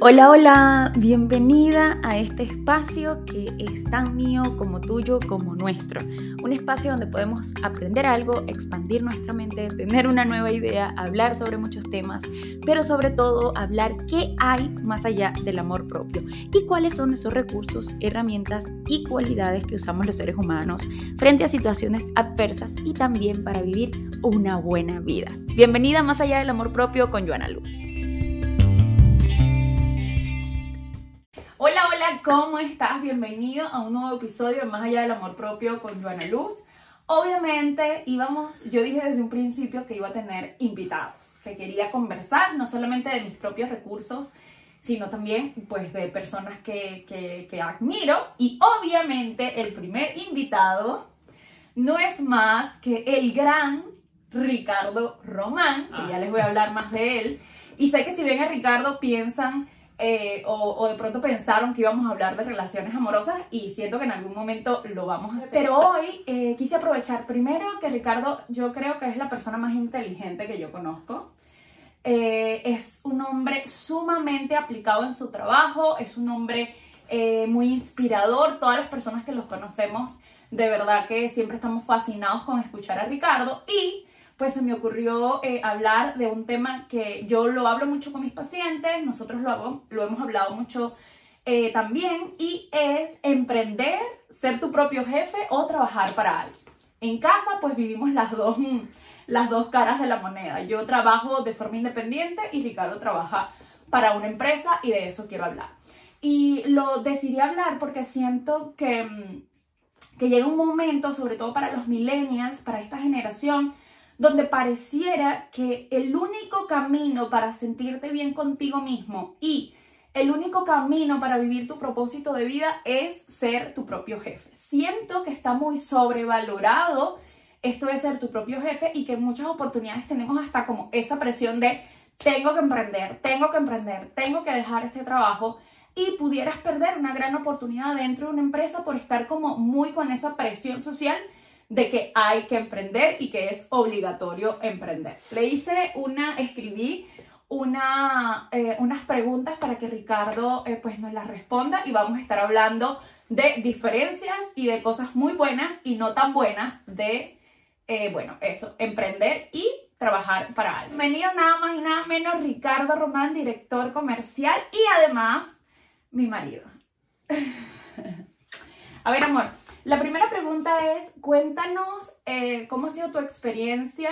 Hola, hola, bienvenida a este espacio que es tan mío como tuyo como nuestro. Un espacio donde podemos aprender algo, expandir nuestra mente, tener una nueva idea, hablar sobre muchos temas, pero sobre todo hablar qué hay más allá del amor propio y cuáles son esos recursos, herramientas y cualidades que usamos los seres humanos frente a situaciones adversas y también para vivir una buena vida. Bienvenida más allá del amor propio con Joana Luz. ¿Cómo estás? Bienvenido a un nuevo episodio de Más allá del amor propio con Joana Luz. Obviamente íbamos, yo dije desde un principio que iba a tener invitados, que quería conversar no solamente de mis propios recursos, sino también pues de personas que, que, que admiro y obviamente el primer invitado no es más que el gran Ricardo Román, que ya les voy a hablar más de él. Y sé que si ven a Ricardo piensan eh, o, de pronto pensaron que íbamos a hablar de relaciones amorosas y siento que en algún momento lo vamos a hacer. Pero hoy eh, quise aprovechar primero que Ricardo yo creo que es la persona más inteligente que yo conozco. Eh, es un hombre sumamente aplicado en su trabajo, es un hombre muy inspirador. Todas las personas que los conocemos, de verdad que siempre estamos fascinados con escuchar a Ricardo y pues se me ocurrió eh, hablar de un tema que yo lo hablo mucho con mis pacientes, nosotros lo, lo hemos hablado mucho eh, también, y es emprender, ser tu propio jefe o trabajar para alguien. En casa pues vivimos las dos, las dos caras de la moneda. Yo trabajo de forma independiente y Ricardo trabaja para una empresa y de eso quiero hablar. Y lo decidí hablar porque siento que, que llega un momento, sobre todo para los millennials, para esta generación, donde pareciera que el único camino para sentirte bien contigo mismo y el único camino para vivir tu propósito de vida es ser tu propio jefe. Siento que está muy sobrevalorado esto de ser tu propio jefe y que en muchas oportunidades tenemos hasta como esa presión de tengo que emprender, tengo que emprender, tengo que dejar este trabajo y pudieras perder una gran oportunidad dentro de una empresa por estar como muy con esa presión social de que hay que emprender y que es obligatorio emprender. Le hice una, escribí una, eh, unas preguntas para que Ricardo eh, pues nos las responda y vamos a estar hablando de diferencias y de cosas muy buenas y no tan buenas de, eh, bueno, eso, emprender y trabajar para alguien. Bienvenido nada más y nada menos Ricardo Román, director comercial y además mi marido. a ver, amor, la primera pregunta es, cuéntanos eh, cómo ha sido tu experiencia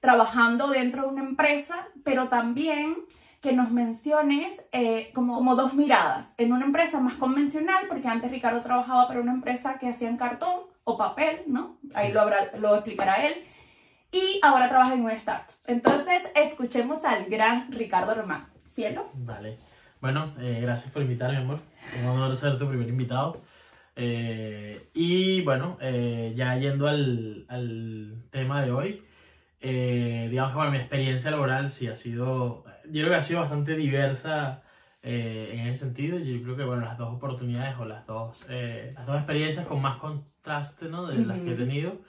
trabajando dentro de una empresa, pero también que nos menciones eh, como, como, dos miradas. En una empresa más convencional, porque antes Ricardo trabajaba para una empresa que hacía en cartón o papel, ¿no? Ahí lo, lo explicará él. Y ahora trabaja en un startup. Entonces, escuchemos al gran Ricardo Román. ¿Cielo? Vale. Bueno, eh, gracias por invitarme, amor. Un honor ser tu primer invitado. Eh, y bueno, eh, ya yendo al, al, tema de hoy, eh, digamos que bueno, mi experiencia laboral sí ha sido, yo creo que ha sido bastante diversa en ese sentido. Yo creo que bueno, las dos oportunidades o las dos, las dos experiencias con más contraste ¿no? de las que he tenido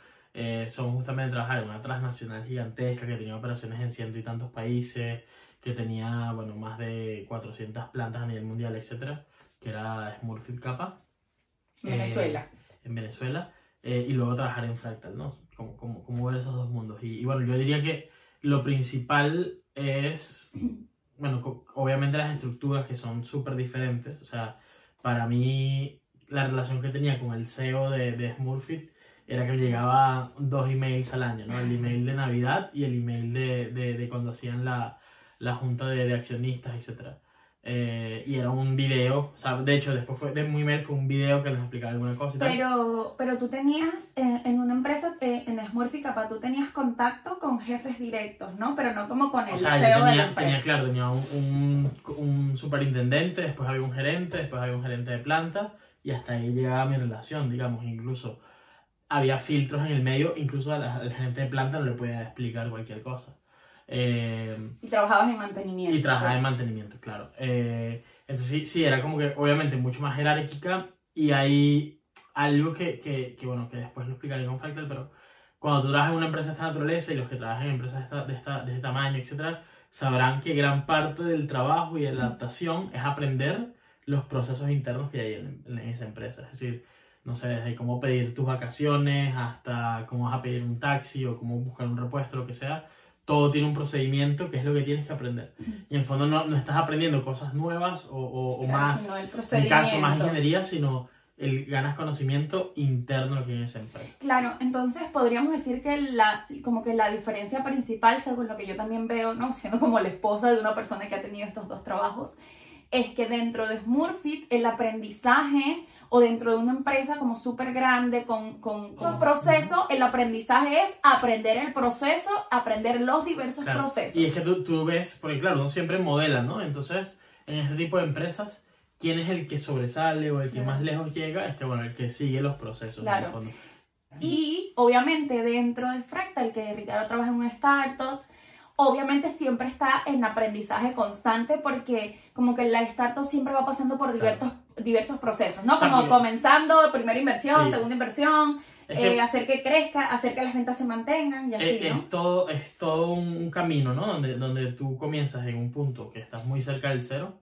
son justamente trabajar en una transnacional gigantesca que tenía operaciones en ciento y tantos países, que tenía bueno, más de 400 plantas a nivel mundial, etcétera, que era Smurfit Kappa. Venezuela. Eh, en Venezuela. Eh, y luego trabajar en Fractal, ¿no? Como, como, ver esos dos mundos. Y, bueno, yo diría que lo principal es, bueno, obviamente las estructuras que son súper diferentes. O sea, para mí la relación que tenía con el CEO de, de Smurfit era que llegaba dos emails al año, ¿no? El email de Navidad y el email de, de, de cuando hacían la, la junta de accionistas, etcétera. Eh, y era un video, o sea, de hecho después fue, de muy email fue un video que les explicaba alguna cosa y tal. Pero, pero tú tenías eh, en una empresa, eh, en Smurfy Kappa, tú tenías contacto con jefes directos, ¿no? Pero no como con el o sea, CEO tenía, de la empresa. Tenía, claro, tenía un, un, un, superintendente, después había un gerente, después había un gerente de planta y hasta ahí llegaba mi relación, digamos, incluso había filtros en el medio, incluso al gerente de planta no le podía explicar cualquier cosa. Eh, y trabajabas en mantenimiento. Y trabajaba en mantenimiento, claro. Eh, entonces sí, sí, era como que obviamente mucho más jerárquica y hay algo que, que, que, bueno, que después lo explicaré con Fractal, pero cuando tú trabajas en una empresa de esta naturaleza y los que trabajan en empresas de, esta, de, esta, de este tamaño, etc., sabrán que gran parte del trabajo y de la adaptación es aprender los procesos internos que hay en, en esa empresa. Es decir, no sé, desde cómo pedir tus vacaciones hasta cómo vas a pedir un taxi o cómo buscar un repuesto, lo que sea. Todo tiene un procedimiento que es lo que tienes que aprender. Y en el fondo no, no estás aprendiendo cosas nuevas o, o- o Claro, más, sino el en caso, más ingeniería, sino el ganas conocimiento interno que hay en esa empresa. Claro, entonces podríamos decir que la, como que la diferencia principal, según lo que yo también veo, ¿no? siendo como la esposa de una persona que ha tenido estos dos trabajos, es que dentro de Smurfit el aprendizaje o dentro de una empresa como súper grande con, con, con proceso, el aprendizaje es aprender el proceso, aprender los diversos Claro. procesos. Y es que tú, tú ves, porque claro, uno siempre modela, ¿no? Entonces, en este tipo de empresas, ¿quién es el que sobresale o el que Claro. más lejos llega? Es que, bueno, el que sigue los procesos. en el fondo. Y obviamente dentro de Fractal, que Ricardo trabaja en un startup, obviamente siempre está en aprendizaje constante porque como que la startup siempre va pasando por diversos, diversos procesos, ¿no? Como También. comenzando, primera inversión, Sí. segunda inversión, Es que eh, hacer que crezca, hacer que las ventas se mantengan y así, es, ¿no? es todo, es todo un, camino, ¿no? Donde, donde tú comienzas en un punto que estás muy cerca del cero,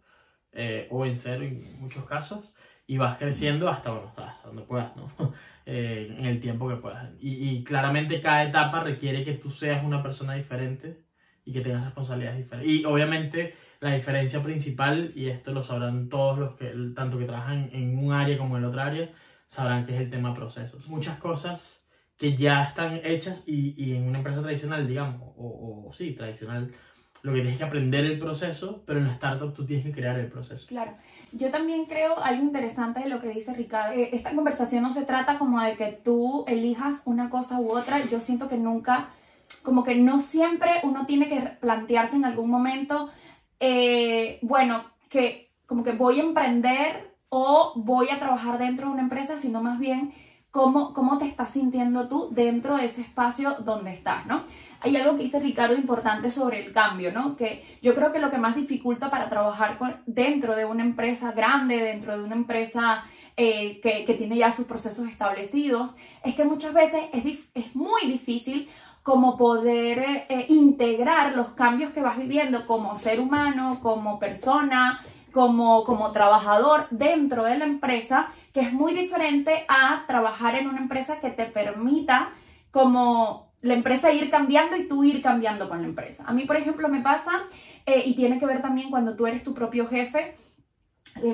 eh, o en cero en muchos casos, y vas creciendo hasta, bueno, hasta, hasta donde puedas, ¿no? Eh, en el tiempo que puedas. Y, y claramente cada etapa requiere que tú seas una persona diferente y que tengas responsabilidades diferentes. Y obviamente la diferencia principal, y esto lo sabrán todos los que, tanto que trabajan en un área como en otra área, sabrán que es el tema procesos. Muchas cosas que ya están hechas y, y en una empresa tradicional, digamos, o, o sí, tradicional, lo que tienes que aprender el proceso, pero en la startup tú tienes que crear el proceso. Claro. Yo también creo algo interesante de lo que dice Ricardo. Eh, esta conversación no se trata como de que tú elijas una cosa u otra. Yo siento que nunca, como que no siempre uno tiene que plantearse en algún momento, eh, bueno, que como que voy a emprender o voy a trabajar dentro de una empresa, sino más bien cómo, cómo te estás sintiendo tú dentro de ese espacio donde estás, ¿no? Hay algo que dice Ricardo importante sobre el cambio, ¿no? Que yo creo que lo que más dificulta para trabajar con- dentro de una empresa grande, dentro de una empresa eh, que, que tiene ya sus procesos establecidos, es que muchas veces es, es muy difícil como poder eh, eh, integrar los cambios que vas viviendo como ser humano, como persona, como, como trabajador dentro de la empresa, que es muy diferente a trabajar en una empresa que te permita como la empresa ir cambiando y tú ir cambiando con la empresa. A mí, por ejemplo, me pasa, eh, y tiene que ver también cuando tú eres tu propio jefe,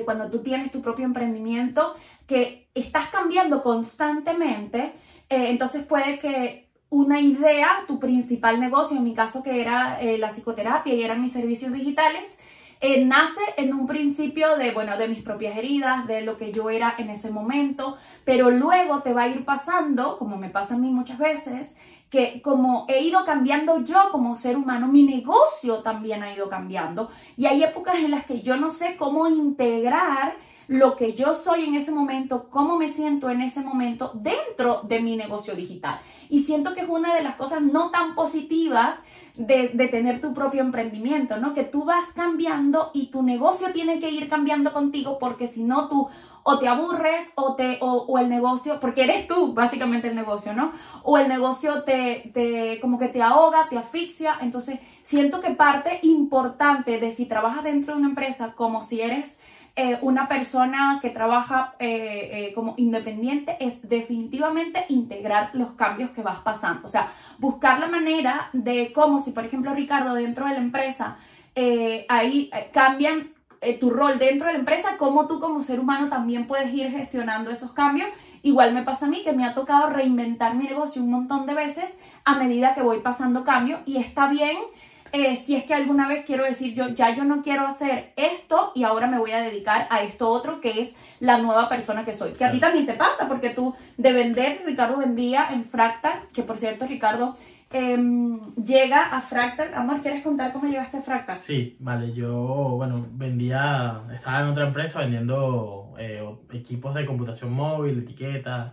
cuando tú tienes tu propio emprendimiento, que estás cambiando constantemente, entonces puede que una idea, tu principal negocio, en mi caso que era eh, la psicoterapia y eran mis servicios digitales, eh, nace en un principio de, bueno, de mis propias heridas, de lo que yo era en ese momento, pero luego te va a ir pasando, como me pasa a mí muchas veces, que como he ido cambiando yo como ser humano, mi negocio también ha ido cambiando. Y hay épocas en las que yo no sé cómo integrar lo que yo soy en ese momento, cómo me siento en ese momento dentro de mi negocio digital. Y siento que es una de las cosas no tan positivas de, tener tu propio emprendimiento, ¿no? Que tú vas cambiando y tu negocio tiene que ir cambiando contigo porque si no tú o te aburres o, te, o, o, el negocio, porque eres tú básicamente el negocio, ¿no? O el negocio te, te, como que te ahoga, te asfixia. Entonces, siento que parte importante de si trabajas dentro de una empresa como si eres eh, una persona que trabaja eh, eh, como independiente es definitivamente integrar los cambios que vas pasando. O sea, buscar la manera de cómo si, por ejemplo, Ricardo, dentro de la empresa, ahí cambian tu rol dentro de la empresa, cómo tú como ser humano también puedes ir gestionando esos cambios. Igual me pasa a mí que me ha tocado reinventar mi negocio un montón de veces a medida que voy pasando cambios y está bien eh, si es que alguna vez quiero decir yo ya yo no quiero hacer esto y ahora me voy a dedicar a esto otro que es la nueva persona que soy. Que a ti también te pasa porque tú de vender, Ricardo vendía en Fractal, que por cierto Ricardo eh, llega a Fractal. Amor, ¿quieres contar cómo llegaste a Fractal? Sí, vale, yo, bueno, vendía, estaba en otra empresa vendiendo eh, equipos de computación móvil, etiquetas,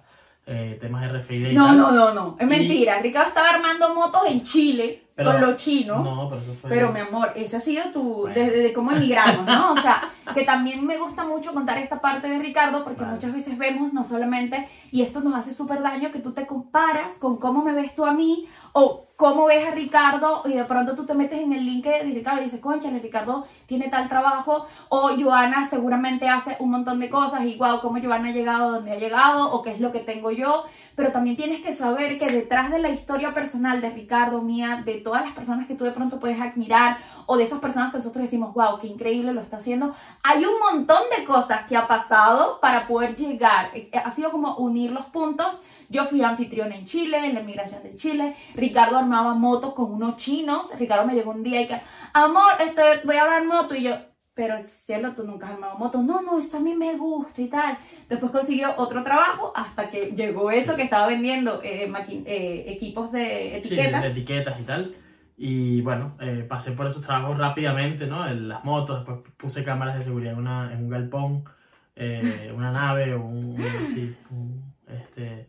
eh, temas RFID y No, tal. no, no, no, es Y- mentira. Ricardo estaba armando motos en Chile Pero- con lo chino. No, pero eso fue. Pero mi amor, ese ha sido tu, Bueno. desde de cómo emigramos, ¿no? O sea, que también me gusta mucho contar esta parte de Ricardo porque Vale. muchas veces vemos no solamente, y esto nos hace súper daño, que tú te comparas con cómo me ves tú a mí o cómo ves a Ricardo y de pronto tú te metes en el link de Ricardo y dices, Ricardo tiene tal trabajo o Joana seguramente hace un montón de cosas y wow, cómo Joana ha llegado donde ha llegado o qué es lo que tengo yo, pero también tienes que saber que detrás de la historia personal de Ricardo, mía, de todas las personas que tú de pronto puedes admirar o de esas personas que nosotros decimos, wow, qué increíble lo está haciendo, hay un montón de cosas que ha pasado para poder llegar. Eh, Ha sido como unir los puntos. Yo fui anfitrión en Chile, en la inmigración de Chile. Ricardo armaba motos con unos chinos. Ricardo me llegó un día y que, amor, este, voy a hablar moto. Y yo, pero cielo, tú nunca has armado moto. No, no, eso a mí me gusta y tal. Después consiguió otro trabajo hasta que llegó eso que estaba vendiendo eh, eh, equipos de Sí, etiquetas. de etiquetas y tal. Y bueno, eh, pasé por esos trabajos rápidamente, ¿no? En las motos, después puse cámaras de seguridad en, una, en un galpón, eh, una nave un, sí, un, este,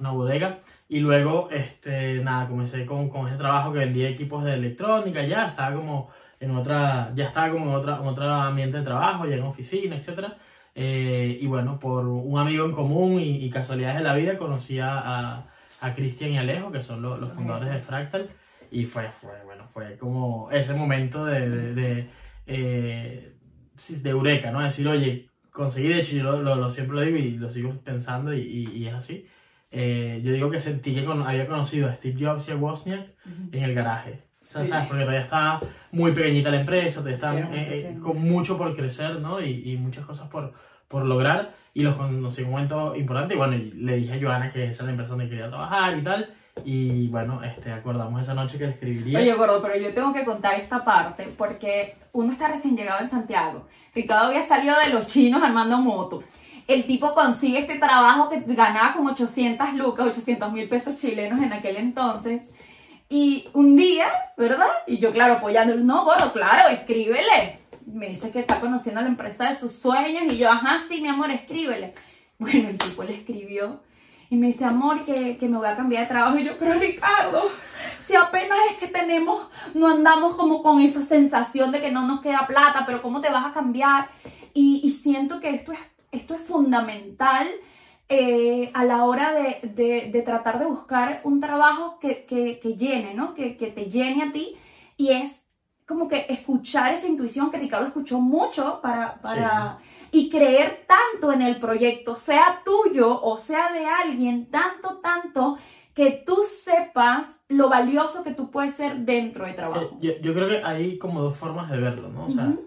una bodega. Y luego, este, nada, comencé con, con ese trabajo que vendía equipos de electrónica, ya estaba como en otra, ya estaba como en, otra, en otro ambiente de trabajo, ya en oficina, etcétera. Eh, y bueno, por un amigo en común y, y casualidades de la vida conocí a, a, Cristian y Alejo, que son los, los fundadores de Fractal. Y fue, fue, bueno, fue como ese momento de, de, de, eh, de eureka, ¿no? Decir, oye, conseguí, de hecho, yo lo, lo- lo- siempre lo digo y lo sigo pensando y, y- y es así. Eh, yo digo que sentí que con- había conocido a Steve Jobs y a Wozniak en el garaje. O sea, Sí. ¿sabes? Porque todavía estaba muy pequeñita la empresa, todavía estaba Sí, eh, eh, con mucho por crecer, ¿no? Y, y muchas cosas por, por lograr. Y los conocí en un momento importante. Y bueno, y le dije a Joana que esa era la empresa donde quería trabajar y tal. Y bueno, este, acordamos esa noche que le escribiría. Oye, gordo, pero yo tengo que contar esta parte porque uno está recién llegado en Santiago. Ricardo había salido de los chinos armando moto. El tipo consigue este trabajo que ganaba como 800 lucas, 800 mil pesos chilenos en aquel entonces. Y un día, ¿verdad? Y yo, claro, apoyándolo, no, gordo, claro, escríbele. Me dice que está conociendo la empresa de sus sueños y yo, ajá, sí, mi amor, escríbele. Bueno, el tipo le escribió y me dice, amor, que, que me voy a cambiar de trabajo. Y yo, pero Ricardo, si apenas es que tenemos, no andamos como con esa sensación de que no nos queda plata, pero ¿cómo te vas a cambiar? Y, y siento que esto es, esto es fundamental eh, a la hora de, de- de tratar de buscar un trabajo que, que- que llene, ¿no? Que, que te llene a ti. Y es como que escuchar esa intuición que Ricardo escuchó mucho para... para Y creer tanto en el proyecto, sea tuyo o sea de alguien, tanto, tanto, que tú sepas lo valioso que tú puedes ser dentro de trabajo. Yo, yo creo que hay como dos formas de verlo, ¿no? O sea, Ujú.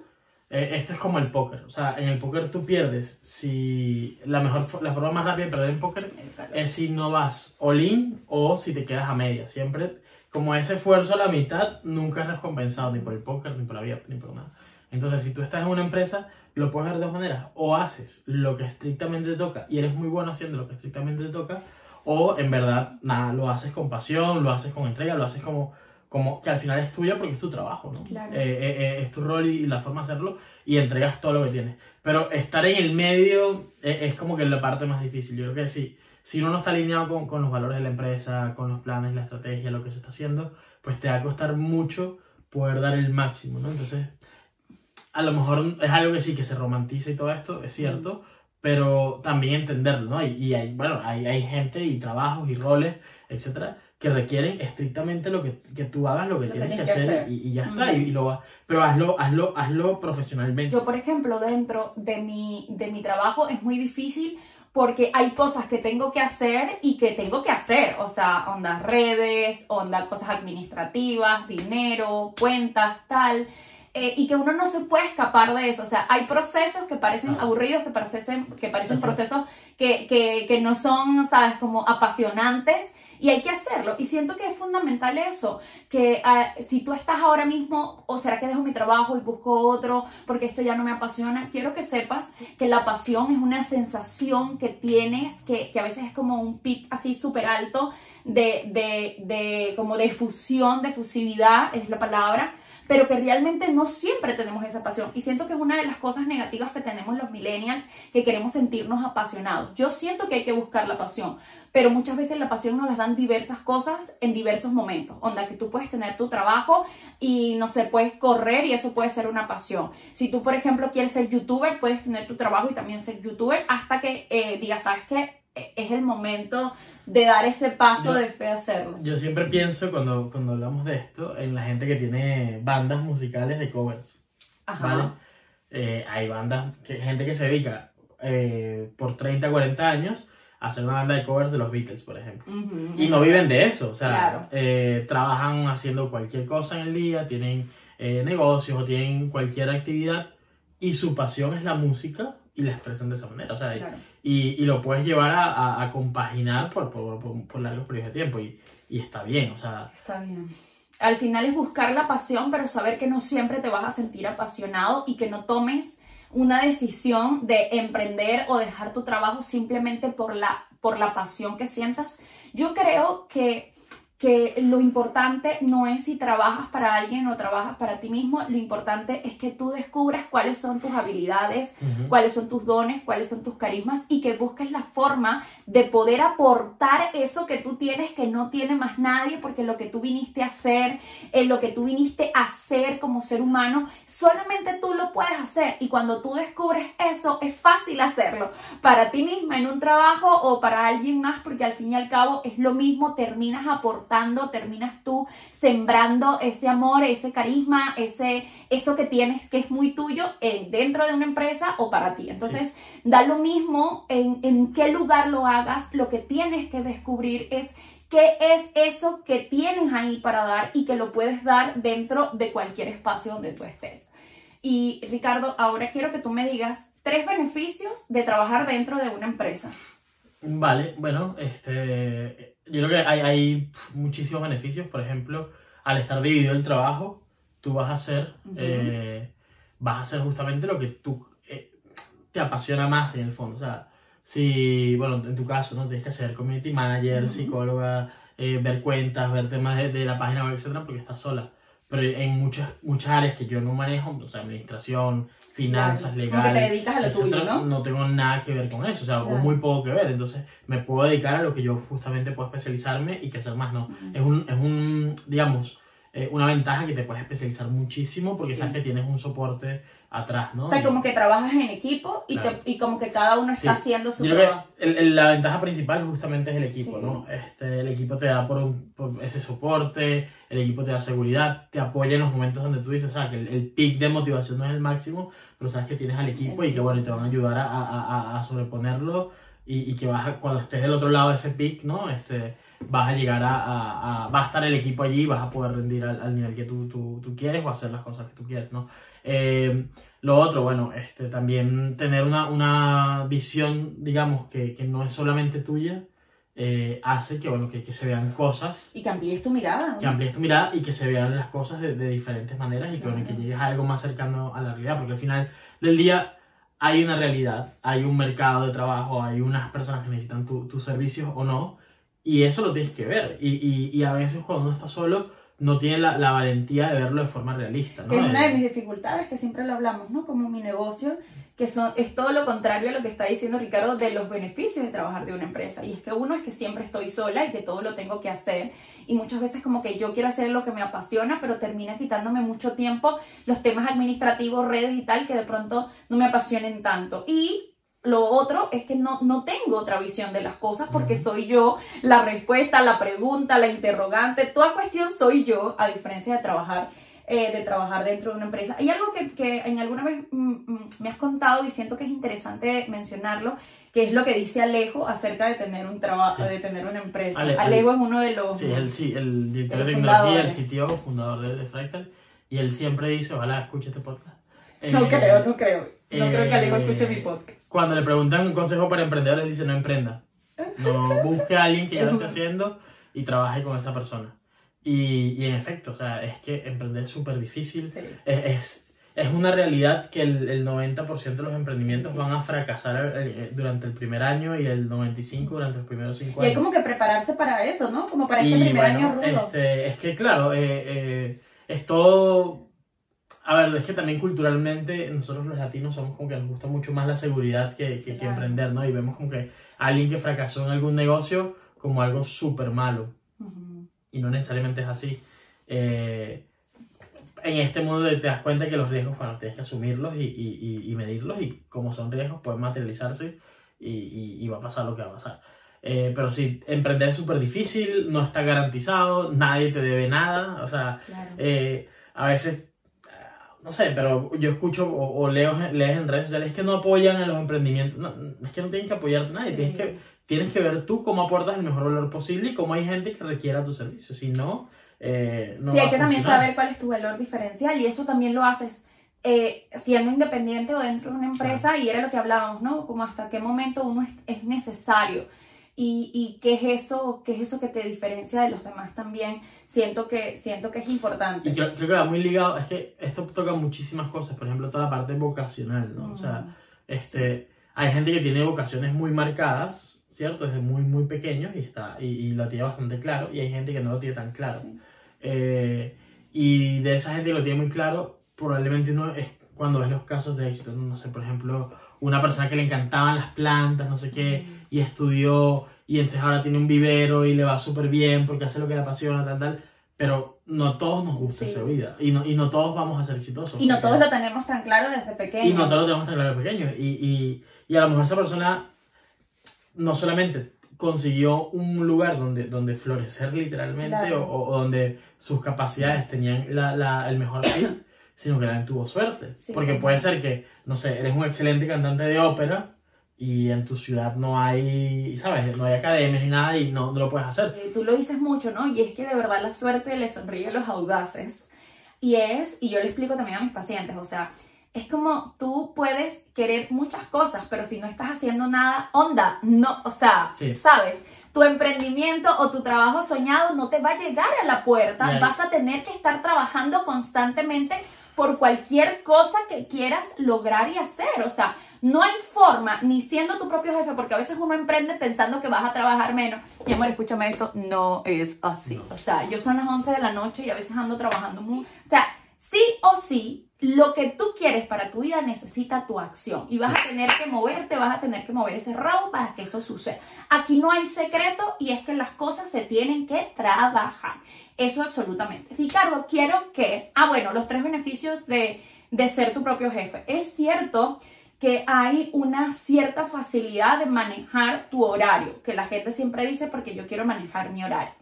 Eh, esto es como el póker. O sea, en el póker tú pierdes si... La, mejor, la forma más rápida de perder en póker es si no vas all in o si te quedas a media. Siempre, como ese esfuerzo a la mitad, nunca es recompensado ni por el póker, ni por la vida, ni por nada. Entonces, si tú estás en una empresa, lo puedes ver de dos maneras. O haces lo que estrictamente te toca y eres muy bueno haciendo lo que estrictamente te toca, o en verdad, nada, lo haces con pasión, lo haces con entrega, lo haces como, como que al final es tuya porque es tu trabajo, ¿no? Claro. Eh, eh, eh, es tu rol y la forma de hacerlo y entregas todo lo que tienes. Pero estar en el medio eh, es como que la parte más difícil. Yo creo que sí, si uno no está alineado con, con los valores de la empresa, con los planes, la estrategia, lo que se está haciendo, pues te va a costar mucho poder dar el máximo, ¿no? Entonces, a lo mejor es algo que sí, que se romantiza y todo esto, es cierto, pero también entenderlo, ¿no? Y, y hay, bueno, hay, hay gente y trabajos y roles, etcétera, que requieren estrictamente lo que, que tú hagas lo que Lo tienes que tienes que hacer, hacer. Y, y ya está, y, y lo va- pero hazlo, hazlo, hazlo profesionalmente. Yo, por ejemplo, dentro de mi, de mi trabajo es muy difícil porque hay cosas que tengo que hacer y que tengo que hacer. O sea, onda redes, onda cosas administrativas, dinero, cuentas, tal. eh, y que uno no se puede escapar de eso. O sea, hay procesos que parecen Ajá. aburridos, que parecen, que parecen Ajá. procesos que, que, que no son, ¿sabes?, como apasionantes. Y hay que hacerlo. Y siento que es fundamental eso, que ah, si tú estás ahora mismo, o será que dejo mi trabajo y busco otro porque esto ya no me apasiona, quiero que sepas que la pasión es una sensación que tienes, que, que a veces es como un pic así súper alto de, de, de, como de fusión, de fusividad, es la palabra, pero que realmente no siempre tenemos esa pasión. Y siento que es una de las cosas negativas que tenemos los millennials, que queremos sentirnos apasionados. Yo siento que hay que buscar la pasión, pero muchas veces la pasión nos las dan diversas cosas en diversos momentos. Onda que tú puedes tener tu trabajo y no sé, puedes correr y eso puede ser una pasión. Si tú, por ejemplo, quieres ser youtuber, puedes tener tu trabajo y también ser youtuber hasta que eh, digas, ¿sabes qué? E-, es el momento de dar ese paso de fe a hacerlo. Yo siempre pienso cuando, cuando hablamos de esto en la gente que tiene bandas musicales de covers. Ajá. Eh, hay bandas, que, gente que se dedica eh, por 30, 40 años a hacer una banda de covers de los Beatles, por ejemplo. y no viven de eso, o sea, eh, trabajan haciendo cualquier cosa en el día, tienen negocios o tienen cualquier actividad y su pasión es la música y la expresan de esa manera. O sea, y, y, lo puedes llevar a, a, compaginar por, por, por, largos periodos de tiempo y, y, está bien, o sea. Está bien. Al final es buscar la pasión, pero saber que no siempre te vas a sentir apasionado y que no tomes una decisión de emprender o dejar tu trabajo simplemente por la, por la pasión que sientas. Yo creo que que lo importante no es si trabajas para alguien o trabajas para ti mismo, lo importante es que tú descubras cuáles son tus habilidades, cuáles son tus dones, cuáles son tus carismas y que busques la forma de poder aportar eso que tú tienes que no tiene más nadie, porque lo que tú viniste a hacer, en lo que tú viniste a hacer como ser humano, solamente tú lo puedes hacer. Y cuando tú descubres eso es fácil hacerlo para ti misma en un trabajo o para alguien más, porque al fin y al cabo es lo mismo, terminas aportando terminas tú sembrando ese amor, ese carisma, ese, eso que tienes que es muy tuyo eh, dentro de una empresa o para ti. Entonces, da lo mismo en, en qué lugar lo hagas, lo que tienes que descubrir es qué es eso que tienes ahí para dar y que lo puedes dar dentro de cualquier espacio donde tú estés. Y Ricardo, ahora quiero que tú me digas tres beneficios de trabajar dentro de una empresa. Vale, bueno, este, yo creo que hay, hay, muchísimos beneficios. Por ejemplo, al estar dividido el trabajo, tú vas a hacer, eh, vas a hacer justamente lo que tú eh, te apasiona más en el fondo. O sea, si, bueno, en tu caso, ¿no? Tienes que ser community manager, psicóloga, eh, ver cuentas, ver temas de, de, la página web, etcétera, porque estás sola. Pero en muchas, muchas áreas que yo no manejo, o sea, administración, finanzas, legales. te dedicas a lo tuyo, ¿no? No tengo nada que ver con eso, o sea, muy poco que ver. Entonces, me puedo dedicar a lo que yo justamente puedo especializarme y crecer más, ¿no? es, un, es un, digamos, eh, una ventaja que te puedes especializar muchísimo porque sabes que tienes un soporte atrás, ¿no? O sea, como que trabajas en equipo y, te, y como que cada uno está haciendo su trabajo. la ventaja principal justamente es el equipo, ¿no? Este, el equipo te da por, por, ese soporte, el equipo te da seguridad, te apoya en los momentos donde tú dices, o sea, que el, el pic de motivación no es el máximo, pero sabes que tienes al equipo y que, bueno, te van a ayudar a, a, a sobreponerlo y, y, que vas a, cuando estés del otro lado de ese pic, ¿no? Este, vas a llegar a, a, va a estar el equipo allí y vas a poder rendir al, al nivel que tú, tú, tú, quieres o hacer las cosas que tú quieres, ¿no? Eh, lo otro, bueno, este, también tener una, una visión, digamos, que, que, no es solamente tuya, eh, hace que, bueno, que, que, se vean cosas. Y que amplíes tu mirada. Que amplíes tu mirada y que se vean las cosas de, de diferentes maneras y que, bueno, que llegues a algo más cercano a la realidad, porque al final del día hay una realidad, hay un mercado de trabajo, hay unas personas que necesitan tus servicios o no, y eso lo tienes que ver. Y, y, y a veces cuando uno está solo, no tiene la, la, valentía de verlo de forma realista. ¿no? Es una de mis dificultades, que siempre lo hablamos, ¿no? Como mi negocio, que son, es todo lo contrario a lo que está diciendo Ricardo de los beneficios de trabajar de una empresa. Y es que uno es que siempre estoy sola y que todo lo tengo que hacer. Y muchas veces como que yo quiero hacer lo que me apasiona, pero termina quitándome mucho tiempo los temas administrativos, redes y tal, que de pronto no me apasionen tanto. Y lo otro es que no, no tengo otra visión de las cosas porque soy yo la respuesta, la pregunta, la interrogante, toda cuestión soy yo, a diferencia de trabajar, eh, de trabajar dentro de una empresa. Hay algo que, que en alguna vez mm, mm, me has contado y siento que es interesante mencionarlo, que es lo que dice Alejo acerca de tener un trabajo, de tener una empresa. Alejo es uno de los... Sí, el, sí, el director de tecnología, el CTO, fundador de, de Fractal, y él siempre dice, ojalá escuche este podcast. No creo, no creo no creo que Alejo escuche mi podcast. Cuando le preguntan un consejo para emprendedores, dice no emprenda. No busque a alguien que ya lo esté haciendo y trabaje con esa persona. Y, y en efecto, o sea, es que emprender es súper difícil. Es, es, es, una realidad que el, el 90% de los emprendimientos van a fracasar eh, eh, durante el primer año y el 95% durante los primeros 5 años. Y hay como que prepararse para eso, ¿no? Como para ese primer año rudo. Este, es que, claro, eh, eh, es todo A ver, es que también culturalmente nosotros los latinos somos como que nos gusta mucho más la seguridad que, que, que Claro. emprender, ¿no? Y vemos como que alguien que fracasó en algún negocio como algo súper malo. Ujú. Y no necesariamente es así. Eh, en este mundo te das cuenta que los riesgos, bueno, tienes que asumirlos y, y, y- medirlos y como son riesgos pueden materializarse y, y- va a pasar lo que va a pasar. Eh, pero sí, emprender es súper difícil, no está garantizado, nadie te debe nada, o sea, Claro. eh, a veces, no sé, pero yo escucho o, o leo, lees en redes sociales que no apoyan a los emprendimientos. No, es que no tienen que apoyar a nadie, Sí. tienes, que, tienes que ver tú cómo aportas el mejor valor posible y cómo hay gente que requiera tu servicio. Si no, eh, no sí, hay que también saber cuál es tu valor diferencial y eso también lo haces eh, siendo independiente o dentro de una empresa y era lo que hablábamos, ¿no? Como hasta qué momento uno es, es necesario y, y qué es eso, qué es eso que te diferencia de los demás también. Siento que, siento que es importante. Y creo, creo que va muy ligado, es que esto toca muchísimas cosas, por ejemplo, toda la parte vocacional, ¿no? O sea, Mm. este, hay gente que tiene vocaciones muy marcadas, ¿cierto? Desde muy, muy pequeños y, está, y, y lo tiene bastante claro, y hay gente que no lo tiene tan claro. Sí. Eh, y de esa gente que lo tiene muy claro, probablemente uno es cuando ves los casos de éxito, no sé, por ejemplo, una persona que le encantaban las plantas, no sé qué, Mm. y estudió, y entonces ahora tiene un vivero y le va súper bien porque hace lo que le apasiona, tal, tal, pero no todos nos gusta Sí. esa vida, y no, y no todos vamos a ser exitosos. Y no todos lo tenemos tan claro desde pequeños. y no todos lo tenemos tan claro de pequeños. Y, y, y a lo mejor esa persona no solamente consiguió un lugar donde, donde florecer literalmente Claro. o, o donde sus capacidades tenían la, la- el mejor fit, sino que también tuvo suerte. Sí. Porque puede ser que, no sé, eres un excelente cantante de ópera y en tu ciudad no hay, ¿sabes? No hay academias ni nada y no, no lo puedes hacer. Eh, tú lo dices mucho, ¿no? Y es que de verdad la suerte le sonríe a los audaces. Y es, y yo le explico también a mis pacientes, o sea, es como tú puedes querer muchas cosas, pero si no estás haciendo nada, onda, no, o sea, Sí. ¿sabes? Tu emprendimiento o tu trabajo soñado no te va a llegar a la puerta, Y ahí- vas a tener que estar trabajando constantemente por cualquier cosa que quieras lograr y hacer, o sea, no hay forma, ni siendo tu propio jefe, porque a veces uno emprende pensando que vas a trabajar menos. Mi amor, escúchame esto, no es así. O sea, yo son las 11 de la noche y a veces ando trabajando muy... O sea, sí o sí, lo que tú quieres para tu vida necesita tu acción. Y vas a tener que moverte, vas a tener que mover ese rabo para que eso suceda. Aquí no hay secreto y es que las cosas se tienen que trabajar. Eso absolutamente. Ricardo, quiero que... Ah, bueno, los tres beneficios de, de ser tu propio jefe. Es cierto que hay una cierta facilidad de manejar tu horario, que la gente siempre dice porque yo quiero manejar mi horario.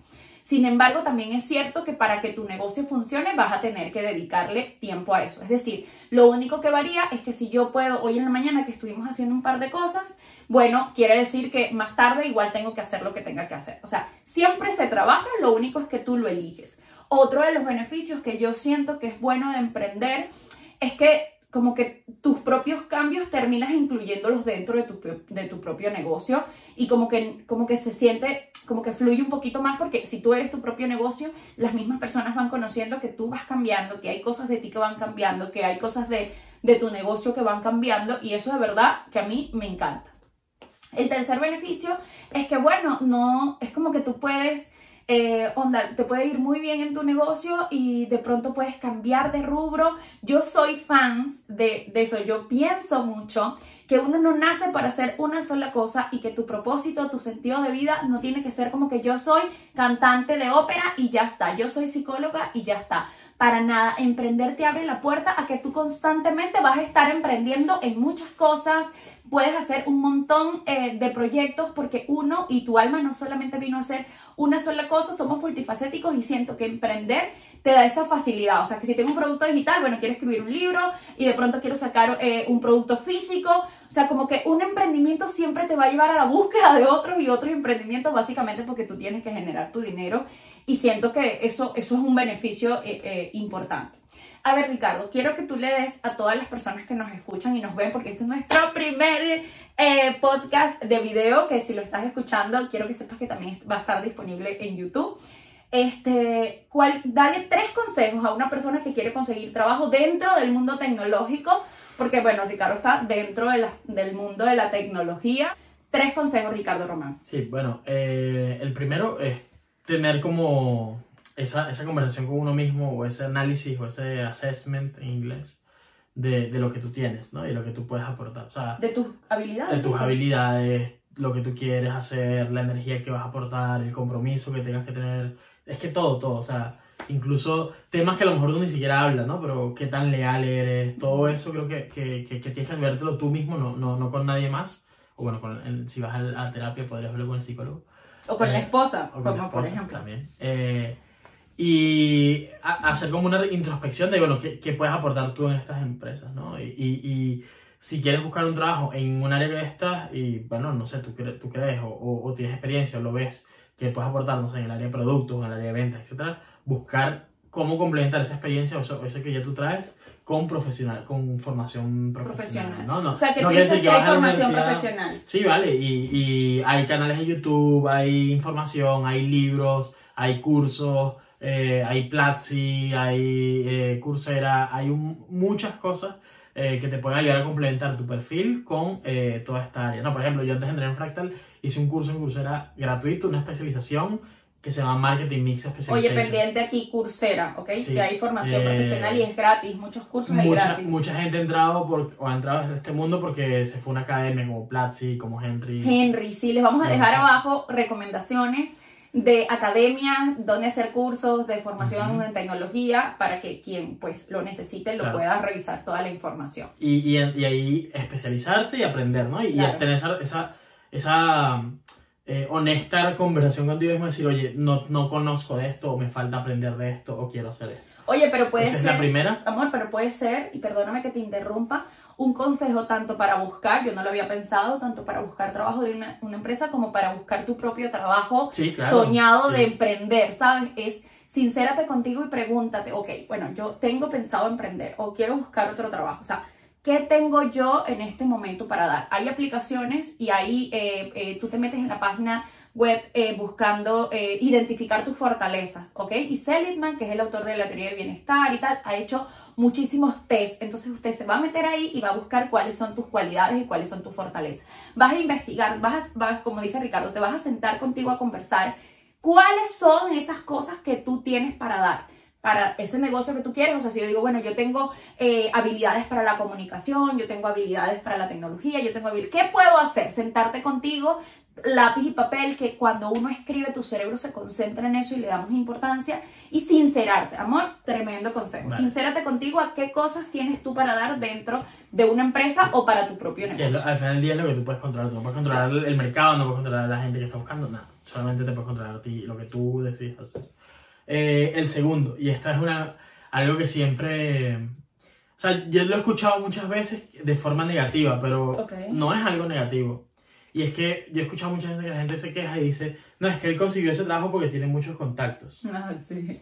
Sin embargo, también es cierto que para que tu negocio funcione vas a tener que dedicarle tiempo a eso. Es decir, lo único que varía es que si yo puedo hoy en la mañana que estuvimos haciendo un par de cosas, bueno, quiere decir que más tarde igual tengo que hacer lo que tenga que hacer. O sea, siempre se trabaja, lo único es que tú lo eliges. Otro de los beneficios que yo siento que es bueno de emprender es que como que tus propios cambios terminas incluyéndolos dentro de tu, de tu propio negocio y como que, como que se siente, como que fluye un poquito más porque si tú eres tu propio negocio, las mismas personas van conociendo que tú vas cambiando, que hay cosas de ti que van cambiando, que hay cosas de, de tu negocio que van cambiando y eso de verdad que a mí me encanta. El tercer beneficio es que, bueno, no, es como que tú puedes, eh, onda, te puede ir muy bien en tu negocio y de pronto puedes cambiar de rubro. Yo soy fans de, eso, yo pienso mucho que uno no nace para hacer una sola cosa y que tu propósito, tu sentido de vida no tiene que ser como que yo soy cantante de ópera y ya está, yo soy psicóloga y ya está. Para nada, emprender te abre la puerta a que tú constantemente vas a estar emprendiendo en muchas cosas, puedes hacer un montón eh, de proyectos porque uno y tu alma no solamente vino a hacer una sola cosa, somos multifacéticos y siento que emprender te da esa facilidad. O sea, que si tengo un producto digital, bueno, quiero escribir un libro y de pronto quiero sacar eh, un producto físico. O sea, como que un emprendimiento siempre te va a llevar a la búsqueda de otros y otros emprendimientos, básicamente porque tú tienes que generar tu dinero y siento que eso, eso es un beneficio eh, eh, importante. A ver, Ricardo, quiero que tú le des a todas las personas que nos escuchan y nos ven, porque este es nuestro primer podcast de video, que si lo estás escuchando, quiero que sepas que también va a estar disponible en YouTube. Este, cuál, dale tres consejos a una persona que quiere conseguir trabajo dentro del mundo tecnológico, porque bueno, Ricardo está dentro de la- del mundo de la tecnología. Tres consejos, Ricardo Román. Sí, bueno, eh, el primero es tener como esa, esa conversación con uno mismo o ese análisis o ese assessment en inglés de, de lo que tú tienes, ¿no? Y lo que tú puedes aportar. O sea, De tus habilidades. de tus dice. habilidades, lo que tú quieres hacer, la energía que vas a aportar, el compromiso que tengas que tener. Es que todo, todo. O sea, incluso temas que a lo mejor tú ni siquiera hablas, ¿no? Pero qué tan leal eres, todo eso creo que, que, que, que tienes que vértelo tú mismo, no, no, no con nadie más. O bueno, con el- si vas a, a terapia podrías verlo con el psicólogo. O con la Eh, esposa, O con como la por esposa ejemplo. También. Eh, y a- hacer como una introspección de, bueno, ¿qué, qué puedes aportar tú en estas empresas, ¿no? Y, y- y si quieres buscar un trabajo en un área de estas, y bueno, no sé, tú, cre- tú crees o, o- o tienes experiencia o lo ves que puedes aportar, no sé, en el área de productos, en el área de ventas, etcétera, buscar cómo complementar esa experiencia o eso, eso que ya tú traes con profesional, con formación profesional. Profesional. No, no, O sea, que no tú dices decir que hay formación profesional. Sí, vale, y, y hay canales de YouTube, hay información, hay libros, hay cursos, eh, hay Platzi, hay eh, Coursera, hay un- muchas cosas eh, que te pueden ayudar a complementar tu perfil con eh, toda esta área. No, por ejemplo, yo antes de entrar en Fractal hice un curso en Coursera gratuito, una especialización que se llama Marketing Mix Oye, Specialization. pendiente aquí, Coursera, ¿ok? Sí. Que hay formación Eh, profesional y es gratis, muchos cursos hay Mucha, gratis. mucha gente ha entrado por, o ha entrado en este mundo porque se fue a una academia como Platzi, como Henry. Henry, sí, les vamos a dejar Sí. abajo recomendaciones de academias, donde hacer cursos de formación Ujú. en tecnología para que quien pues lo necesite lo Claro. pueda revisar toda la información. y, y, y ahí especializarte y aprender, ¿no? Y, Claro. y tener esa, esa, esa eh, honesta conversación contigo mismo, decir, oye, no, no conozco de esto, o me falta aprender de esto, o quiero hacer esto. Oye, pero puede Esa es ser, la primera. amor, pero puede ser, y perdóname que te interrumpa, un consejo tanto para buscar, yo no lo había pensado, tanto para buscar trabajo de una, una empresa como para buscar tu propio trabajo Sí, claro. soñado de Sí. emprender, ¿sabes? Es sincérate contigo y pregúntate, ok, bueno, yo tengo pensado emprender o quiero buscar otro trabajo, o sea, ¿qué tengo yo en este momento para dar? Hay aplicaciones y ahí eh, eh, tú te metes en la página web eh, buscando identificar tus fortalezas, ¿ok? Y Seligman, que es el autor de la teoría de bienestar y tal, ha hecho muchísimos test, entonces usted se va a meter ahí y va a buscar cuáles son tus cualidades y cuáles son tus fortalezas. Vas a investigar, vas a, vas- como dice Ricardo, te vas a sentar contigo a conversar cuáles son esas cosas que tú tienes para dar para ese negocio que tú quieres. O sea, si yo digo, bueno, yo tengo eh, habilidades para la comunicación, yo tengo habilidades para la tecnología, yo tengo habilidades... ¿Qué puedo hacer? Sentarte contigo, lápiz y papel, que cuando uno escribe tu cerebro se concentra en eso y le damos importancia. Y sincerarte, amor, tremendo consejo. Vale. Sincérate contigo a qué cosas tienes tú para dar dentro de una empresa o para tu propio negocio. lo- al final del día es lo que tú puedes controlar. Tú no puedes controlar el mercado, no puedes controlar la gente que está buscando, nada. Solamente te puedes controlar a ti, lo que tú decides hacer. Eh, el segundo, y esta es una algo que siempre... O sea, yo lo he escuchado muchas veces de forma negativa, pero no es algo negativo. Y es que yo he escuchado muchas veces que la gente se queja y dice, no, es que él consiguió ese trabajo porque tiene muchos contactos. Ah, sí.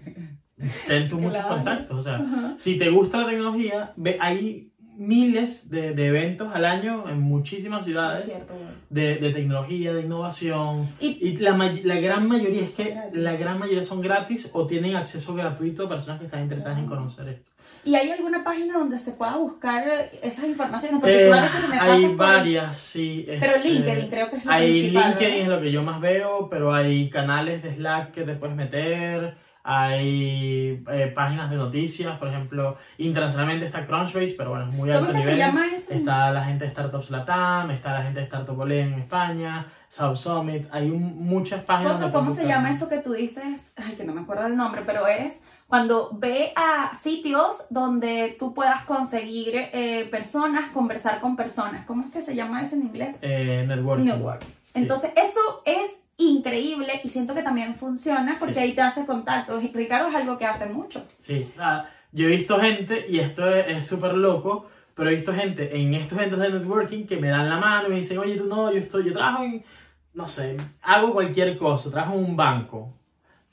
Ten tú muchos Claro. contactos. O sea, si te gusta la tecnología, ve, hay miles de, de eventos al año en muchísimas Es ciudades cierto. De, de tecnología, de innovación. Y- Y la, la gran mayoría es que la gran mayoría son gratis o tienen acceso gratuito a personas que están interesadas en conocer esto. ¿Y hay alguna página donde se pueda buscar eh, esas informaciones? Porque Eh, tú a veces me hay varias, sí. Pero este, LinkedIn creo que es lo Hay principal, LinkedIn ¿verdad? es lo que yo más veo, pero hay canales de Slack que te puedes meter, hay eh, páginas de noticias, por ejemplo, internacionalmente está Crunchbase, pero bueno, es muy ¿Cómo alto es que se nivel. llama eso? Está la gente de Startups Latam, está la gente de Startup Olé en España, South Summit, hay un- muchas páginas. ¿Cómo, cómo se llama eso que tú dices? Ay, que no me acuerdo del nombre, pero es cuando ve a sitios donde tú puedas conseguir eh, personas, conversar con personas. ¿Cómo es que se llama eso en inglés? Eh, networking. Network. Sí. Entonces, eso es increíble y siento que también funciona porque Sí. ahí te hace contacto. Ricardo es algo que hace mucho. Sí, ah, yo he visto gente, y esto es es súper loco, pero he visto gente en estos eventos de networking que me dan la mano y me dicen, oye, tú no, yo, estoy, yo trabajo en, no sé, hago cualquier cosa, trabajo en un banco.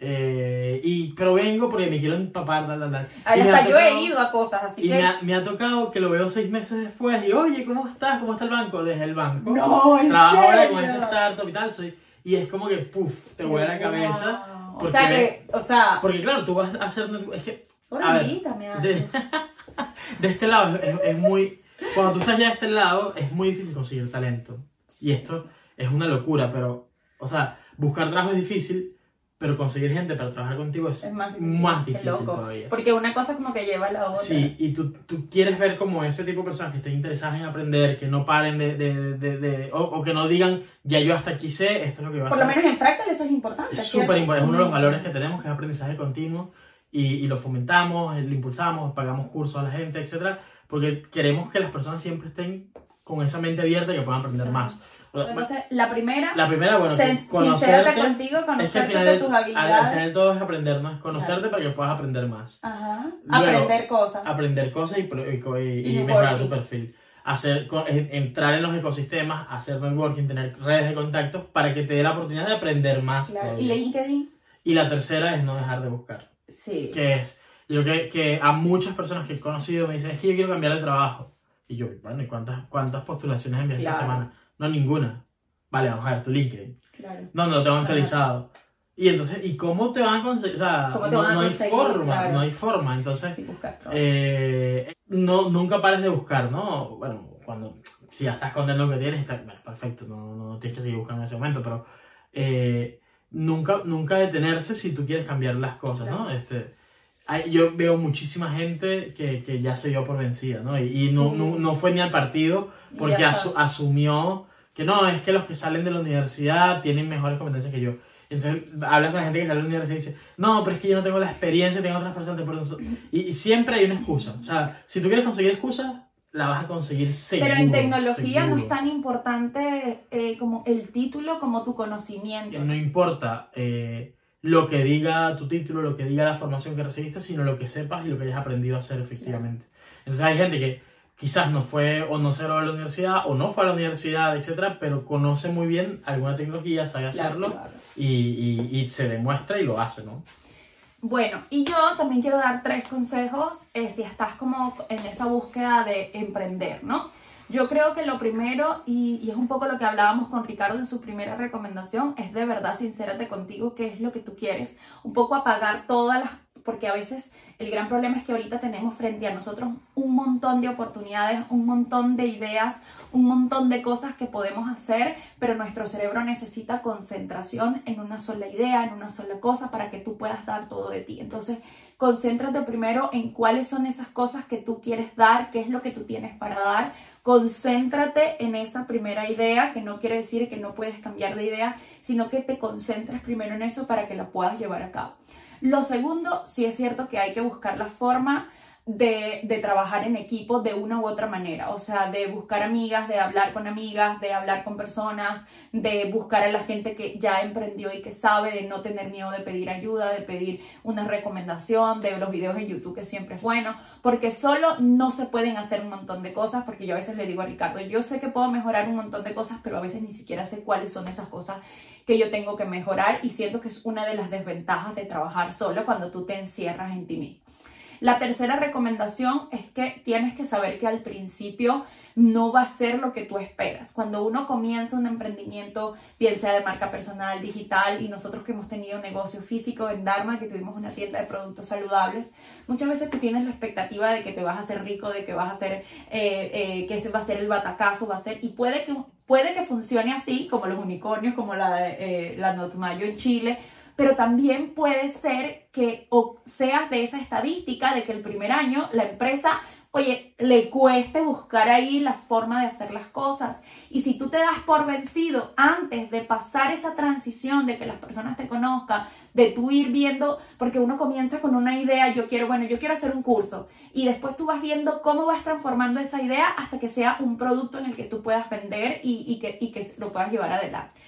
eh, y, pero vengo porque me quiero empapar, tal, tal, tal. Ahí hasta yo he tocado- ido a cosas, así Y que... me ha, me ha tocado que lo veo seis meses después y, oye, ¿cómo estás? ¿Cómo está el banco? Desde el banco. No, en Trabajo ahora con esta startup y tal, soy, y es como que, puff, te vuela la cabeza. Wow. O sea que, o sea, Porque claro, tú vas a hacer, es que ahora a ver, invítame a- de, de este lado es, es muy. Cuando tú estás ya de este lado, es muy difícil conseguir talento. Y esto es una locura, pero, o sea, buscar trabajo es difícil, pero conseguir gente para trabajar contigo es, Es más difícil. más difícil loco. todavía. Porque una cosa como que lleva a la otra. Sí, y tú, tú quieres ver como ese tipo de personas que estén interesadas en aprender, que no paren de, de, de, de- o, o que no digan, ya yo hasta aquí sé, esto es lo que voy a Por lo menos en Fractal eso es importante. Es súper importante, es uno de los valores que tenemos, que es aprendizaje continuo, y, y lo fomentamos, eh, lo impulsamos, pagamos cursos a la gente, etcétera, porque queremos que las personas siempre estén con esa mente abierta y que puedan aprender Claro. más. Entonces, la primera, La primera, bueno, sincérate conocerte, contigo, conocerte final, de tus al- al habilidades. final todo es aprender. Es conocerte para que puedas aprender más. Ajá. Luego, Aprender cosas. aprender cosas y, y y- y mejorar tu perfil. Hacer, entrar en los ecosistemas, hacer networking, tener redes de contactos para que te dé la oportunidad de aprender más. Claro. Y LinkedIn, Y la tercera es no dejar de buscar. sí. Que es, yo creo que, que a muchas personas que he conocido me dicen, es que yo quiero cambiar de trabajo. Y yo, bueno, ¿y cuántas, cuántas postulaciones esta Claro. semana? No, ninguna. Vale, vamos a ver tu LinkedIn. Claro. No, no lo tengo actualizado. Y entonces, ¿y cómo te van a conseguir? O sea, ¿Cómo te no, hay forma, Claro. no hay forma. Entonces, Sí, eh, no, nunca pares de buscar, ¿no? Bueno, cuando, si ya estás contento con lo que tienes, está, bueno, perfecto, no, no tienes que seguir buscando en ese momento, pero eh, nunca, nunca detenerse si tú quieres cambiar las cosas, ¿no? Este, hay- yo veo muchísima gente que, que ya se dio por vencida, ¿no? Y, y no, Sí. no, no fue ni al partido porque asu- asumió que no, es que los que salen de la universidad tienen mejores competencias que yo. Entonces hablas con la gente que sale de la universidad y dice, no, pero es que yo no tengo la experiencia, tengo otras personas que por eso-". Y, y siempre hay una excusa. O sea, si tú quieres conseguir excusas, la vas a conseguir seguro. Pero en tecnología no seguro. es tan importante eh, como el título como tu conocimiento. No importa eh, lo que diga tu título, lo que diga la formación que recibiste, sino lo que sepas y lo que hayas aprendido a hacer efectivamente. Entonces hay gente que quizás no fue o no se graduó de la universidad o no fue a la universidad, etcétera, pero conoce muy bien alguna tecnología, sabe Claro, hacerlo claro. y, y- y se demuestra y lo hace, ¿no? Bueno, y yo también quiero dar tres consejos eh, si estás como en esa búsqueda de emprender, ¿no? Yo creo que lo primero, y, y es un poco lo que hablábamos con Ricardo en su primera recomendación, es de verdad sincérate contigo qué es lo que tú quieres, un poco apagar todas las, porque a veces el gran problema es que ahorita tenemos frente a nosotros un montón de oportunidades, un montón de ideas, un montón de cosas que podemos hacer, pero nuestro cerebro necesita concentración en una sola idea, en una sola cosa, para que tú puedas dar todo de ti. Entonces, concéntrate primero en cuáles son esas cosas que tú quieres dar, qué es lo que tú tienes para dar. Concéntrate en esa primera idea, que no quiere decir que no puedes cambiar de idea, sino que te concentres primero en eso para que la puedas llevar a cabo. Lo segundo, sí es cierto que hay que buscar la forma de, de, trabajar en equipo de una u otra manera, o sea, de buscar amigas, de hablar con amigas, de hablar con personas, de buscar a la gente que ya emprendió y que sabe, de no tener miedo de pedir ayuda, de pedir una recomendación, de los videos en YouTube, que siempre es bueno, porque solo no se pueden hacer un montón de cosas, porque yo a veces le digo a Ricardo, yo sé que puedo mejorar un montón de cosas, pero a veces ni siquiera sé cuáles son esas cosas que yo tengo que mejorar y siento que es una de las desventajas de trabajar solo cuando tú te encierras en ti mismo. La tercera recomendación es que tienes que saber que al principio no va a ser lo que tú esperas. Cuando uno comienza un emprendimiento, piensa de marca personal, digital, y nosotros que hemos tenido negocio físico en Dharma, que tuvimos una tienda de productos saludables, muchas veces tú tienes la expectativa de que te vas a hacer rico, de que vas a hacer, eh, eh, que ese va a ser el batacazo, va a ser, y puede que, puede que funcione así, como los unicornios, como la, eh, la Notmayo en Chile, pero también puede ser que o seas de esa estadística de que el primer año la empresa, oye, le cueste buscar ahí la forma de hacer las cosas. Y si tú te das por vencido antes de pasar esa transición, de que las personas te conozcan, de tú ir viendo, porque uno comienza con una idea, yo quiero, bueno, yo quiero hacer un curso, y después tú vas viendo cómo vas transformando esa idea hasta que sea un producto en el que tú puedas vender y, y que, y que lo puedas llevar adelante.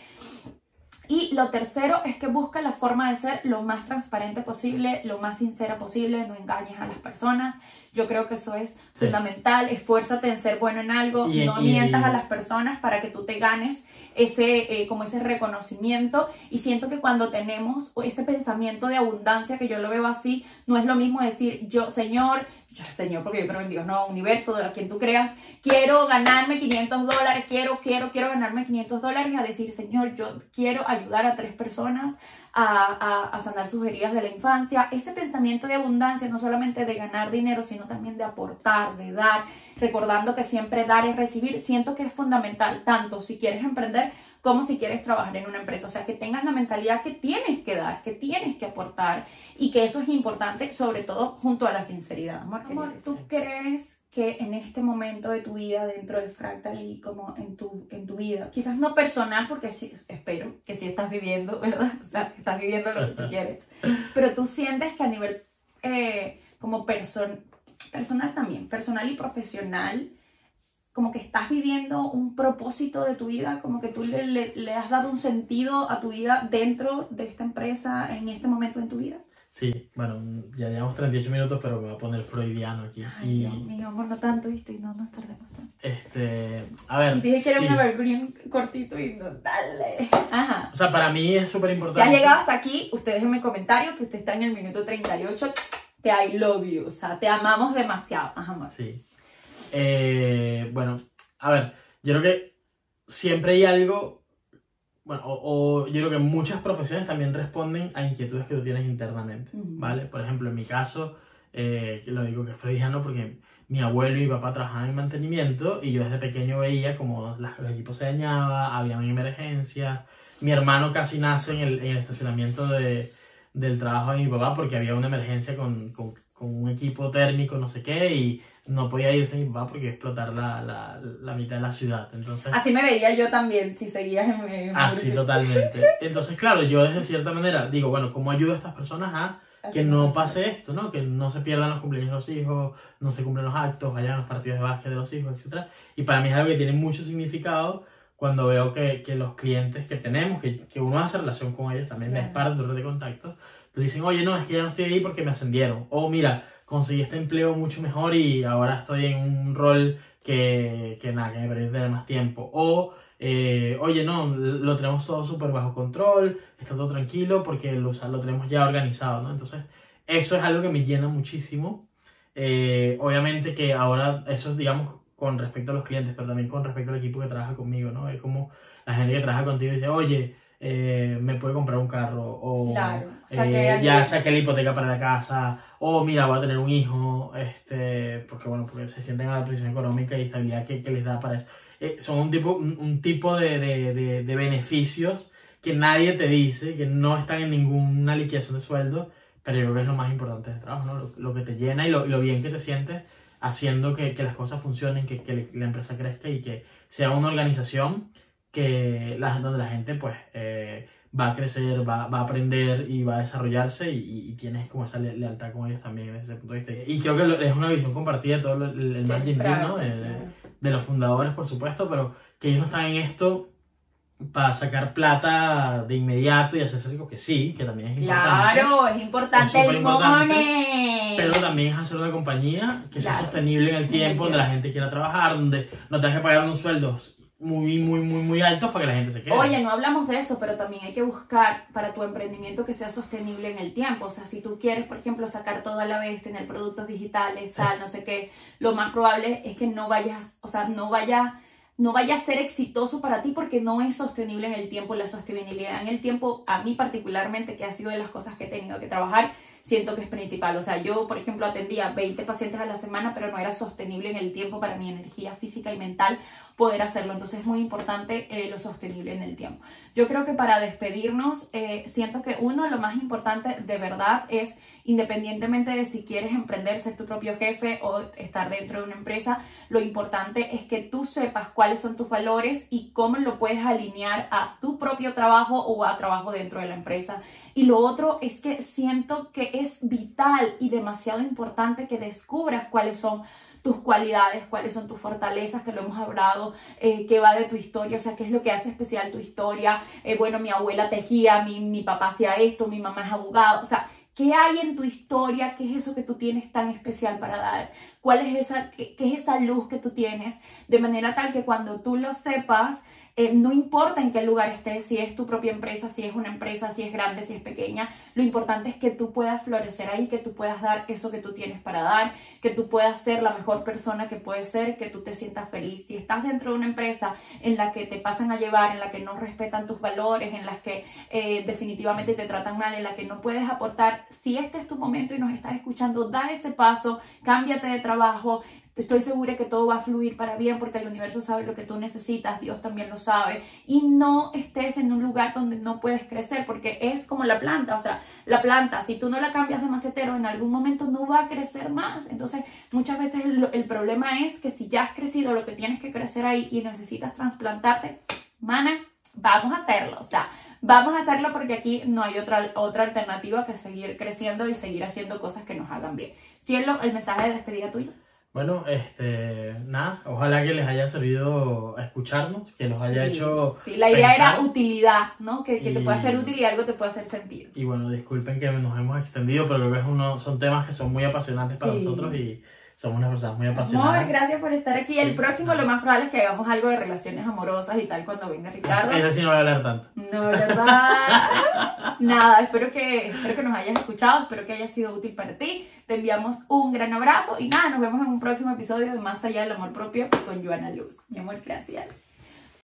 Y lo tercero es que busca la forma de ser lo más transparente posible, lo más sincera posible, no engañes a las personas. Yo creo que eso es sí. fundamental. Esfuérzate en ser bueno en algo, y, no y, mientas a las personas para que tú te ganes ese, eh, como ese reconocimiento. Y siento que cuando tenemos este pensamiento de abundancia, que yo lo veo así, no es lo mismo decir yo, Señor, Señor, porque yo creo en Dios, no, universo, de quien tú creas, quiero ganarme 500 dólares, quiero, quiero, quiero ganarme 500 dólares, a decir, Señor, yo quiero ayudar a tres personas a, a, a, sanar sus heridas de la infancia. Ese pensamiento de abundancia, no solamente de ganar dinero, sino también de aportar, de dar, recordando que siempre dar es recibir, siento que es fundamental, tanto si quieres emprender como si quieres trabajar en una empresa. O sea, que tengas la mentalidad que tienes que dar, que tienes que aportar y que eso es importante, sobre todo junto a la sinceridad. Amor, Amor ¿tú crees que en este momento de tu vida dentro de Fractal y como en tu, en tu vida, quizás no personal, porque sí, espero que sí estás viviendo, ¿verdad? O sea, estás viviendo lo que tú quieres, pero tú sientes que a nivel eh, como person personal también, personal y profesional, como que estás viviendo un propósito de tu vida, como que tú le, le, has dado un sentido a tu vida dentro de esta empresa en este momento en tu vida. Sí, bueno, ya llevamos 38 minutos, pero me voy a poner freudiano aquí. Ay, y... Dios mío, amor, no tanto, ¿viste? Y no nos tardemos tanto. Este, a ver. Y dije que era un evergreen cortito y no, dale. Ajá. O sea, para mí es súper importante. Si has llegado hasta aquí, ustedes déjenme comentario que usted está en el minuto 38. Te I love you, o sea, te amamos demasiado. Ajá, amor. Sí. Eh, bueno, a ver, yo creo que siempre hay algo, bueno, o, yo creo que muchas profesiones también responden a inquietudes que tú tienes internamente, ¿vale? Por ejemplo, en mi caso, eh, lo digo que fue freudiano porque mi abuelo y mi papá trabajaban en mantenimiento y yo desde pequeño veía como los equipos se dañaban, había una emergencia. Mi hermano casi nace en el, en el estacionamiento de, del trabajo de mi papá porque había una emergencia con, con, con un equipo térmico, no sé qué, y no podía irse mi papá porque explotar la, la, la, mitad de la ciudad. Entonces, así me veía yo también si seguías en mi... Así, totalmente. Entonces, claro, yo de cierta manera digo, bueno, ¿cómo ayudo a estas personas a que no pase esto, ¿no? Que no se pierdan los cumpleaños de los hijos, no se cumplen los actos, vayan los partidos de básquet de los hijos, etc. Y para mí es algo que tiene mucho significado cuando veo que, que los clientes que tenemos, que, que, uno hace relación con ellos, también es parte de red de contactos, te dicen, oye, no, es que ya no estoy ahí porque me ascendieron. O mira, conseguí este empleo mucho mejor y ahora estoy en un rol que, que nada, que me permite tener más tiempo. O, eh, oye, no, lo tenemos todo súper bajo control, está todo tranquilo porque lo, lo tenemos ya organizado, ¿no? Entonces, eso es algo que me llena muchísimo. Eh, obviamente que ahora, eso es, digamos, con respecto a los clientes, pero también con respecto al equipo que trabaja conmigo, ¿no? Es como la gente que trabaja contigo dice, oye, eh, me puede comprar un carro o eh, ya saqué la hipoteca para la casa o mira voy a tener un hijo este porque bueno porque se sienten a la posición económica y estabilidad que, que les da para eso eh, son un tipo un, tipo de, de, de, beneficios que nadie te dice que no están en ninguna liquidación de sueldo pero yo creo que es lo más importante del trabajo ¿no? lo, que te llena y lo, lo, bien que te sientes haciendo que, que las cosas funcionen que, que la empresa crezca y que sea una organización que la, donde la gente pues eh, va a crecer, va, va, a aprender y va a desarrollarse y, tienes como esa lealtad con ellos también desde ese punto de vista. Y creo que es una visión compartida de todo el, el marketing ¿no? de, los fundadores, por supuesto, pero que ellos no están en esto para sacar plata de inmediato y hacerse rico, que sí, que también es importante. Claro, es importante el money. Pero también es hacer una compañía que sea sostenible en el tiempo, donde la gente quiera trabajar, donde no tengas que pagar unos sueldos muy, muy, muy, muy altos para que la gente se quede. Oye, no hablamos de eso, pero también hay que buscar para tu emprendimiento que sea sostenible en el tiempo. O sea, si tú quieres, por ejemplo, sacar todo a la vez, tener productos digitales, tal, no sé qué, lo más probable es que no vayas, o sea, no vaya no vaya a ser exitoso para ti porque no es sostenible en el tiempo. La sostenibilidad en el tiempo, a mí particularmente, que ha sido de las cosas que he tenido que trabajar, siento que es principal. O sea, yo, por ejemplo, atendía 20 pacientes a la semana, pero no era sostenible en el tiempo para mi energía física y mental poder hacerlo. Entonces es muy importante eh, lo sostenible en el tiempo. Yo creo que para despedirnos, eh, siento que uno, lo más importante de verdad es, independientemente de si quieres emprender, ser tu propio jefe o estar dentro de una empresa, lo importante es que tú sepas cuáles son tus valores y cómo lo puedes alinear a tu propio trabajo o a trabajo dentro de la empresa. Y lo otro es que siento que es vital y demasiado importante que descubras cuáles son tus cualidades, cuáles son tus fortalezas, que lo hemos hablado, eh, qué va de tu historia, o sea, qué es lo que hace especial tu historia. Eh, bueno, mi abuela tejía, mi, mi papá hacía esto, mi mamá es abogado, o sea, ¿Qué hay en tu historia? ¿Qué es eso que tú tienes tan especial para dar? ¿Cuál es esa, qué, qué es esa luz que tú tienes? De manera tal que cuando tú lo sepas, eh, no importa en qué lugar estés, si es tu propia empresa, si es una empresa, si es grande, si es pequeña, lo importante es que tú puedas florecer ahí, que tú puedas dar eso que tú tienes para dar, que tú puedas ser la mejor persona que puedes ser, que tú te sientas feliz. Si estás dentro de una empresa en la que te pasan a llevar, en la que no respetan tus valores, en las que eh, definitivamente te tratan mal, en la que no puedes aportar, si este es tu momento y nos estás escuchando, da ese paso, cámbiate de trabajo, estoy segura que todo va a fluir para bien porque el universo sabe lo que tú necesitas, Dios también lo sabe. Y no estés en un lugar donde no puedes crecer porque es como la planta, o sea, la planta, si tú no la cambias de macetero, en algún momento no va a crecer más. Entonces, muchas veces el, problema es que si ya has crecido lo que tienes que crecer ahí y necesitas trasplantarte, mana, vamos a hacerlo. O sea, vamos a hacerlo porque aquí no hay otra, otra alternativa que seguir creciendo y seguir haciendo cosas que nos hagan bien. Cielo, el mensaje de despedida tuyo. Bueno, este, nada, ojalá que les haya servido escucharnos, que los haya Sí, hecho. Sí, la idea pensar. era utilidad, ¿no? Que, que te pueda ser útil y algo te pueda hacer sentido. Y bueno, disculpen que nos hemos extendido, pero creo que es uno, son temas que son muy apasionantes para nosotros y somos unas personas muy Amor, apasionadas. gracias por estar aquí. El Sí. próximo lo más probable es que hagamos algo de relaciones amorosas y tal cuando venga Ricardo. Ese sí no voy a hablar tanto. No, ¿verdad? Nada, espero que, espero que nos hayas escuchado, espero que haya sido útil para ti. Te enviamos un gran abrazo y nada, nos vemos en un próximo episodio de Más allá del amor propio con Joana Luz. Mi amor, gracias.